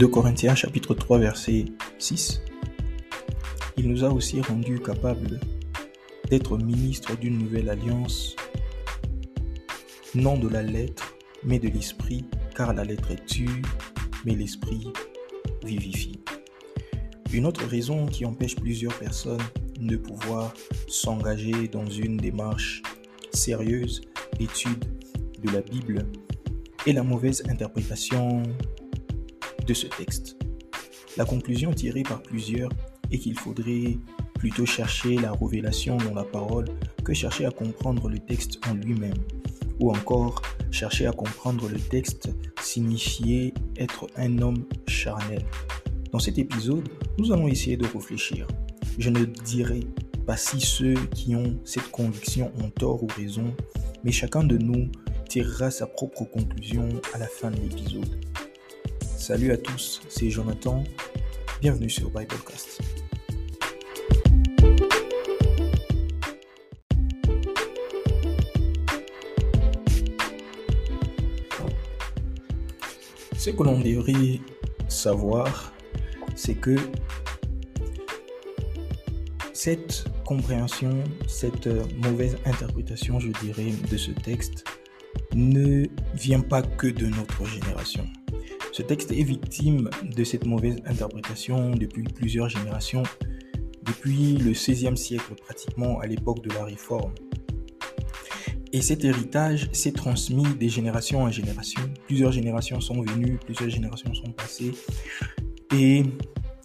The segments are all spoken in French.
2 Corinthiens chapitre 3 verset 6. Il nous a aussi rendus capables d'être ministres d'une nouvelle alliance, non de la lettre, mais de l'esprit, car la lettre tue, mais l'esprit vivifie. Une autre raison qui empêche plusieurs personnes de pouvoir s'engager dans une démarche sérieuse d'étude de la Bible est la mauvaise interprétation ce texte. La conclusion tirée par plusieurs est qu'il faudrait plutôt chercher la révélation dans la parole que chercher à comprendre le texte en lui-même, ou encore chercher à comprendre le texte signifier être un homme charnel. Dans cet épisode, nous allons essayer de réfléchir. Je ne dirai pas si ceux qui ont cette conviction ont tort ou raison, mais chacun de nous tirera sa propre conclusion à la fin de l'épisode. Salut à tous, c'est Jonathan. Bienvenue sur Biblecast. Ce que l'on devrait savoir, c'est que cette compréhension, cette mauvaise interprétation, je dirais, de ce texte ne vient pas que de notre génération. Ce texte est victime de cette mauvaise interprétation depuis plusieurs générations, depuis le XVIe siècle pratiquement à l'époque de la Réforme. Et cet héritage s'est transmis des générations en génération. Plusieurs générations sont venues, plusieurs générations sont passées. Et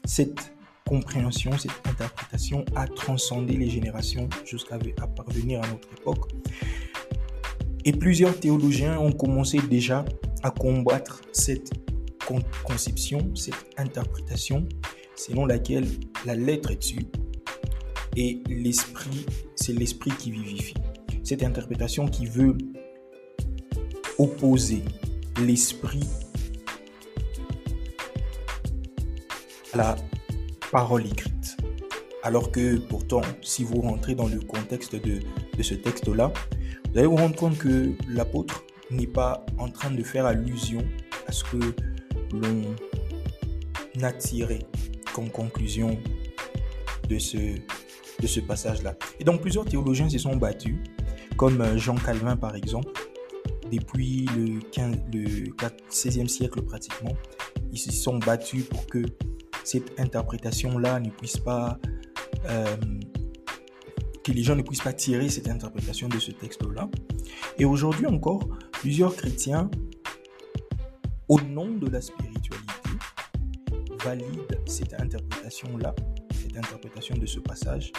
cette compréhension, cette interprétation a transcendé les générations jusqu'à parvenir à notre époque. Et plusieurs théologiens ont commencé déjà à combattre cette conception, cette interprétation selon laquelle la lettre est dessus et l'esprit, c'est l'esprit qui vivifie. Cette interprétation qui veut opposer l'esprit à la parole écrite. Alors que pourtant, si vous rentrez dans le contexte de, de ce texte-là, vous allez vous rendre compte que l'apôtre n'est pas en train de faire allusion à ce que l'on a tiré comme conclusion de ce, de ce passage-là. Et donc plusieurs théologiens se sont battus, comme euh, Jean Calvin par exemple, depuis le, 15, le 16e siècle pratiquement, ils se sont battus pour que cette interprétation-là ne puisse pas... Euh, que les gens ne puissent pas tirer cette interprétation de ce texte-là. Et aujourd'hui encore, plusieurs chrétiens au nom de la spiritualité, valide cette interprétation-là, cette interprétation de ce passage,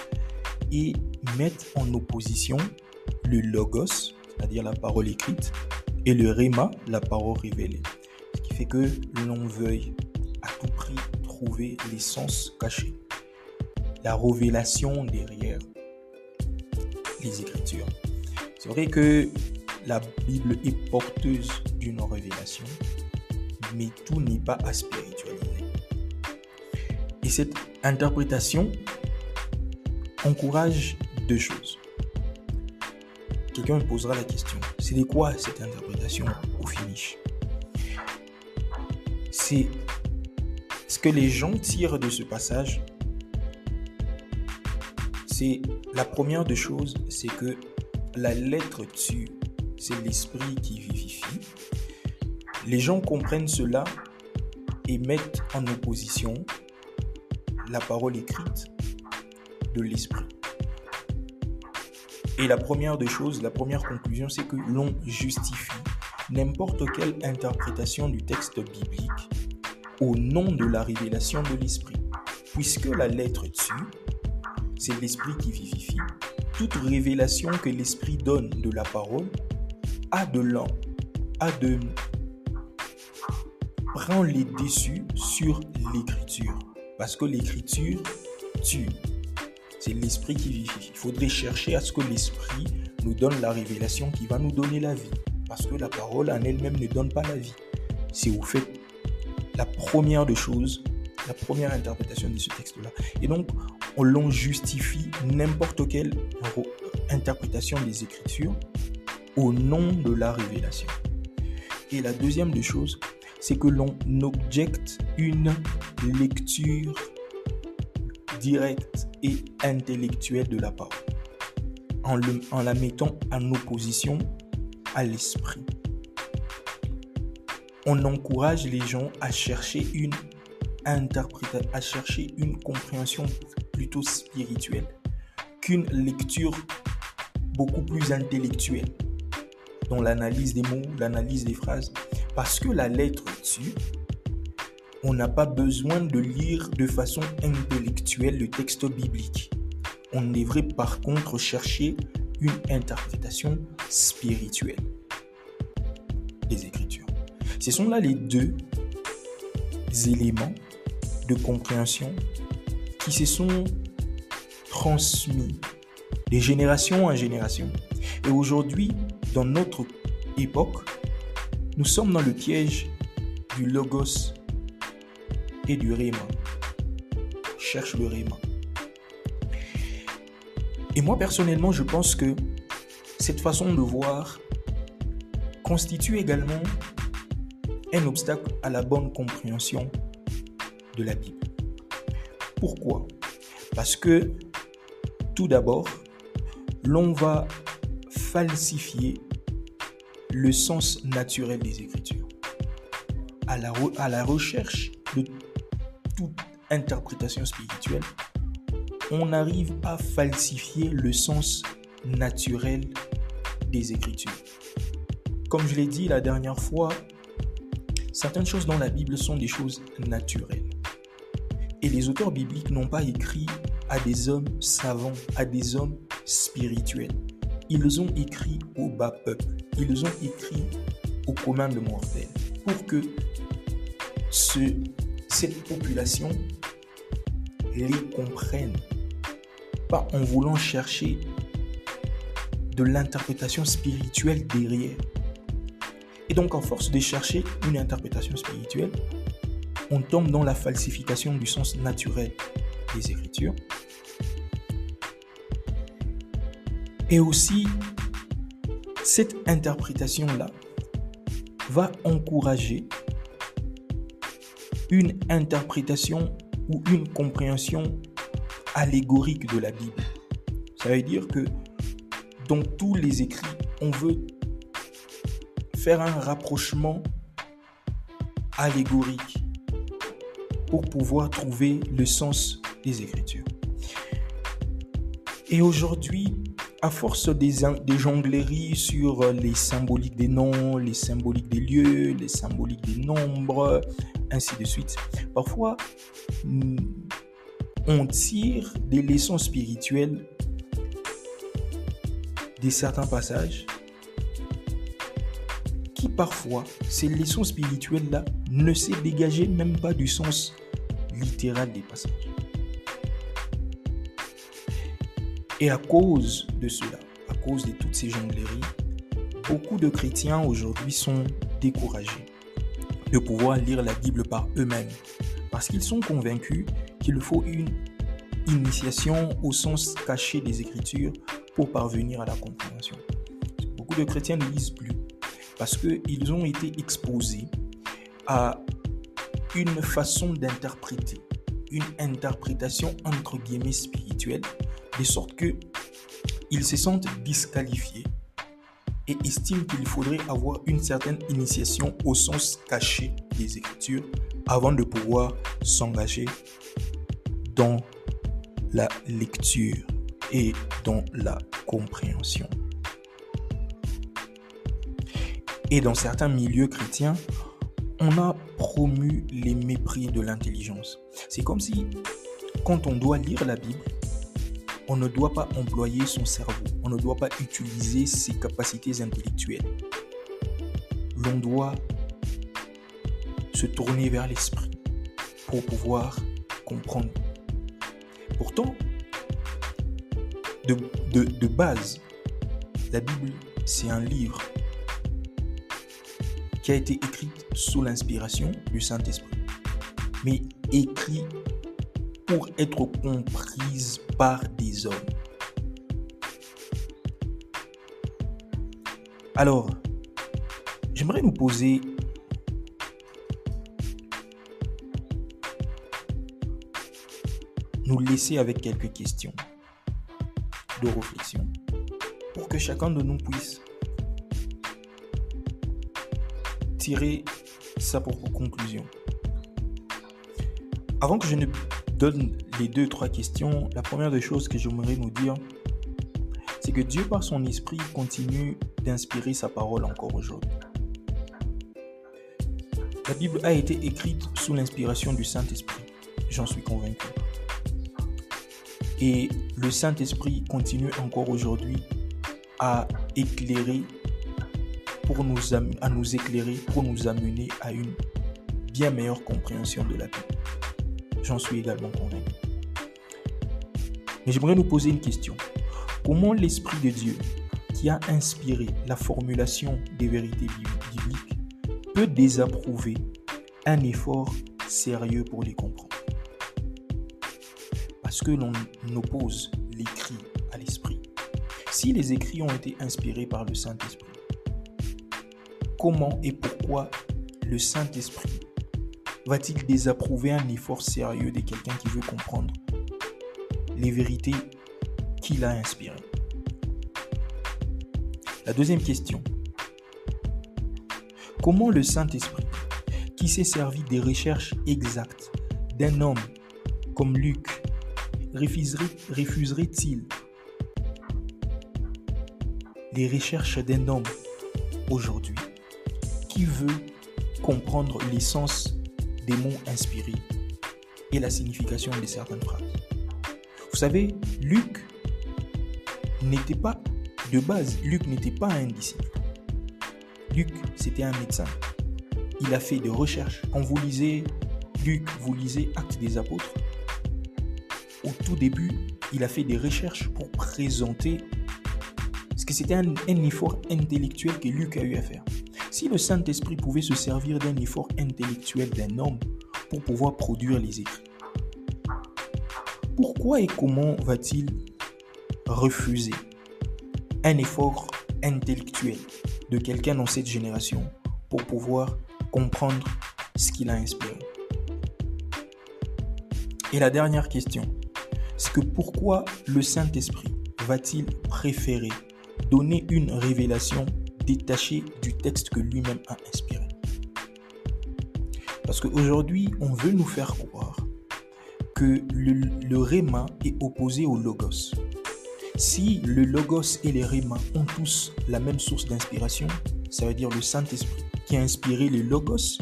et mettent en opposition le logos, c'est-à-dire la parole écrite, et le rhéma, la parole révélée. Ce qui fait que l'on veuille à tout prix trouver l'essence cachée, la révélation derrière les Écritures. C'est vrai que la Bible est porteuse d'une révélation, mais tout n'est pas à spiritualiser. Et cette interprétation encourage deux choses. Quelqu'un me posera la question, c'est de quoi cette interprétation au finish? C'est ce que les gens tirent de ce passage. C'est la première des choses, c'est que la lettre tue, c'est l'esprit qui vivifie les gens comprennent cela et mettent en opposition la parole écrite de l'esprit. Et la première des choses, la première conclusion, c'est que l'on justifie n'importe quelle interprétation du texte biblique au nom de la révélation de l'esprit. Puisque la lettre tue, c'est l'esprit qui vivifie. Toute révélation que l'esprit donne de la parole a de l'an, a de prend les déçus sur l'écriture. Parce que l'écriture tue. C'est l'esprit qui vivifie. Il faudrait chercher à ce que l'esprit nous donne la révélation qui va nous donner la vie. Parce que la parole en elle-même ne donne pas la vie. Si vous faites la première des choses, la première interprétation de ce texte-là. Et donc, on justifie n'importe quelle interprétation des Écritures au nom de la révélation. Et la deuxième des choses, c'est que l'on objecte une lecture directe et intellectuelle de la parole, en, la mettant en opposition à l'esprit. On encourage les gens à chercher une interprétation, à chercher une compréhension plutôt spirituelle qu'une lecture beaucoup plus intellectuelle dans l'analyse des mots, l'analyse des phrases. Parce que la lettre dessus, on n'a pas besoin de lire de façon intellectuelle le texte biblique. On devrait par contre chercher une interprétation spirituelle des Écritures. Ce sont là les deux éléments de compréhension qui se sont transmis de génération en génération. Et aujourd'hui, dans notre époque, nous sommes dans le piège du logos et du réma. Cherche le réma. Et moi personnellement, je pense que cette façon de voir constitue également un obstacle à la bonne compréhension de la Bible. Pourquoi? Parce que tout d'abord, l'on va falsifier le sens naturel des Écritures. À la, recherche de toute interprétation spirituelle, on arrive à falsifier le sens naturel des Écritures. Comme je l'ai dit la dernière fois, certaines choses dans la Bible sont des choses naturelles. Et les auteurs bibliques n'ont pas écrit à des hommes savants, à des hommes spirituels. Ils ont écrit au bas peuple, ils ont écrit aux de mortels pour que ce, cette population les comprenne, pas en voulant chercher de l'interprétation spirituelle derrière. Et donc, en force de chercher une interprétation spirituelle, on tombe dans la falsification du sens naturel des Écritures. Et aussi, cette interprétation-là va encourager une interprétation ou une compréhension allégorique de la Bible. Ça veut dire que dans tous les écrits, on veut faire un rapprochement allégorique pour pouvoir trouver le sens des Écritures. Et aujourd'hui, à force des, des jongleries sur les symboliques des noms, les symboliques des lieux, les symboliques des nombres, ainsi de suite, parfois on tire des leçons spirituelles de certains passages qui parfois, ces leçons spirituelles-là, ne se dégageaient même pas du sens littéral des passages. Et à cause de cela, à cause de toutes ces jongleries, beaucoup de chrétiens aujourd'hui sont découragés de pouvoir lire la Bible par eux-mêmes parce qu'ils sont convaincus qu'il faut une initiation au sens caché des Écritures pour parvenir à la compréhension. Beaucoup de chrétiens ne lisent plus parce qu'ils ont été exposés à une façon d'interpréter, une interprétation entre guillemets spirituelle, de sorte que ils se sentent disqualifiés et estiment qu'il faudrait avoir une certaine initiation au sens caché des Écritures avant de pouvoir s'engager dans la lecture et dans la compréhension. Et dans certains milieux chrétiens, on a promu les mépris de l'intelligence. C'est comme si, quand on doit lire la Bible, on ne doit pas employer son cerveau, on ne doit pas utiliser ses capacités intellectuelles. L'on doit se tourner vers l'esprit pour pouvoir comprendre. Pourtant, de, de base, la Bible, c'est un livre qui a été écrite sous l'inspiration du Saint-Esprit, mais écrit pour être comprise par des hommes. Alors, j'aimerais nous poser nous laisser avec quelques questions de réflexion pour que chacun de nous puisse tirer sa propre conclusion. Avant que je ne donne les deux, trois questions, la première des choses que j'aimerais nous dire, c'est que Dieu, par son esprit, continue d'inspirer sa parole encore aujourd'hui. La Bible a été écrite sous l'inspiration du Saint-Esprit, j'en suis convaincu. Et le Saint-Esprit continue encore aujourd'hui à éclairer, pour nous, nous éclairer, pour nous amener à une bien meilleure compréhension de la Bible. J'en suis également convaincu. Mais j'aimerais nous poser une question. Comment l'Esprit de Dieu, qui a inspiré la formulation des vérités bibliques, peut désapprouver un effort sérieux pour les comprendre? Parce que l'on oppose l'écrit à l'Esprit. Si les écrits ont été inspirés par le Saint-Esprit, comment et pourquoi le Saint-Esprit va-t-il désapprouver un effort sérieux de quelqu'un qui veut comprendre les vérités qu'il a inspirées? La deuxième question. Comment le Saint-Esprit, qui s'est servi des recherches exactes d'un homme comme Luc, refuserait-il les recherches d'un homme aujourd'hui? Qui veut comprendre l'essence des mots inspirés et la signification de certaines phrases. Vous savez, Luc n'était pas, de base, Luc n'était pas un disciple. Luc, c'était un médecin. Il a fait des recherches. Quand vous lisez Luc, vous lisez Actes des Apôtres. Au tout début, il a fait des recherches pour présenter ce que c'était un, un effort intellectuel que Luc a eu à faire. Si le Saint-Esprit pouvait se servir d'un effort intellectuel d'un homme pour pouvoir produire les écrits, pourquoi et comment va-t-il refuser un effort intellectuel de quelqu'un dans cette génération pour pouvoir comprendre ce qu'il a inspiré? Et la dernière question, c'est que pourquoi le Saint-Esprit va-t-il préférer donner une révélation détaché du texte que lui-même a inspiré. Parce qu'aujourd'hui, on veut nous faire croire que le, le réma est opposé au logos. Si le logos et les rémas ont tous la même source d'inspiration, ça veut dire le Saint-Esprit qui a inspiré le logos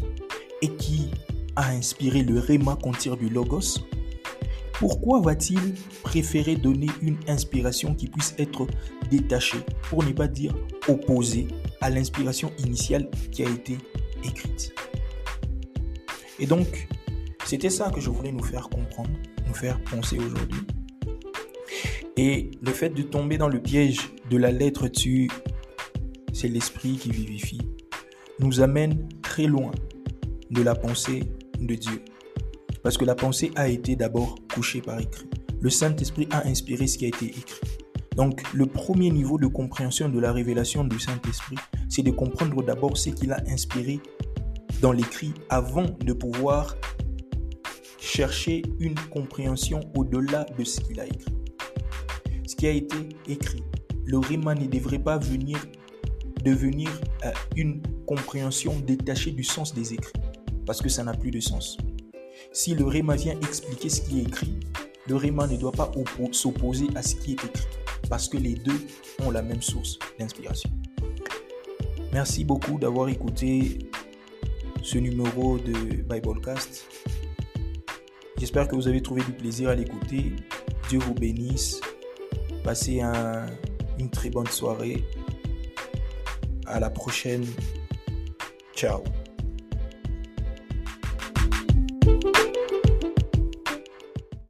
et qui a inspiré le réma qu'on tire du logos, pourquoi va-t-il préférer donner une inspiration qui puisse être détachée, pour ne pas dire opposée à l'inspiration initiale qui a été écrite Et donc, c'était ça que je voulais nous faire comprendre, nous faire penser aujourd'hui. Et le fait de tomber dans le piège de la lettre tu, c'est l'esprit qui vivifie, nous amène très loin de la pensée de Dieu. Parce que la pensée a été d'abord couchée par écrit. Le Saint-Esprit a inspiré ce qui a été écrit. Donc le premier niveau de compréhension de la révélation du Saint-Esprit, c'est de comprendre d'abord ce qu'il a inspiré dans l'écrit avant de pouvoir chercher une compréhension au-delà de ce qu'il a écrit. Ce qui a été écrit, le rima ne devrait pas venir devenir euh, une compréhension détachée du sens des écrits, parce que ça n'a plus de sens. Si le Réma vient expliquer ce qui est écrit, le Réma ne doit pas s'opposer à ce qui est écrit, parce que les deux ont la même source d'inspiration. Merci beaucoup d'avoir écouté ce numéro de Biblecast. J'espère que vous avez trouvé du plaisir à l'écouter. Dieu vous bénisse. Passez une très bonne soirée. À la prochaine. Ciao.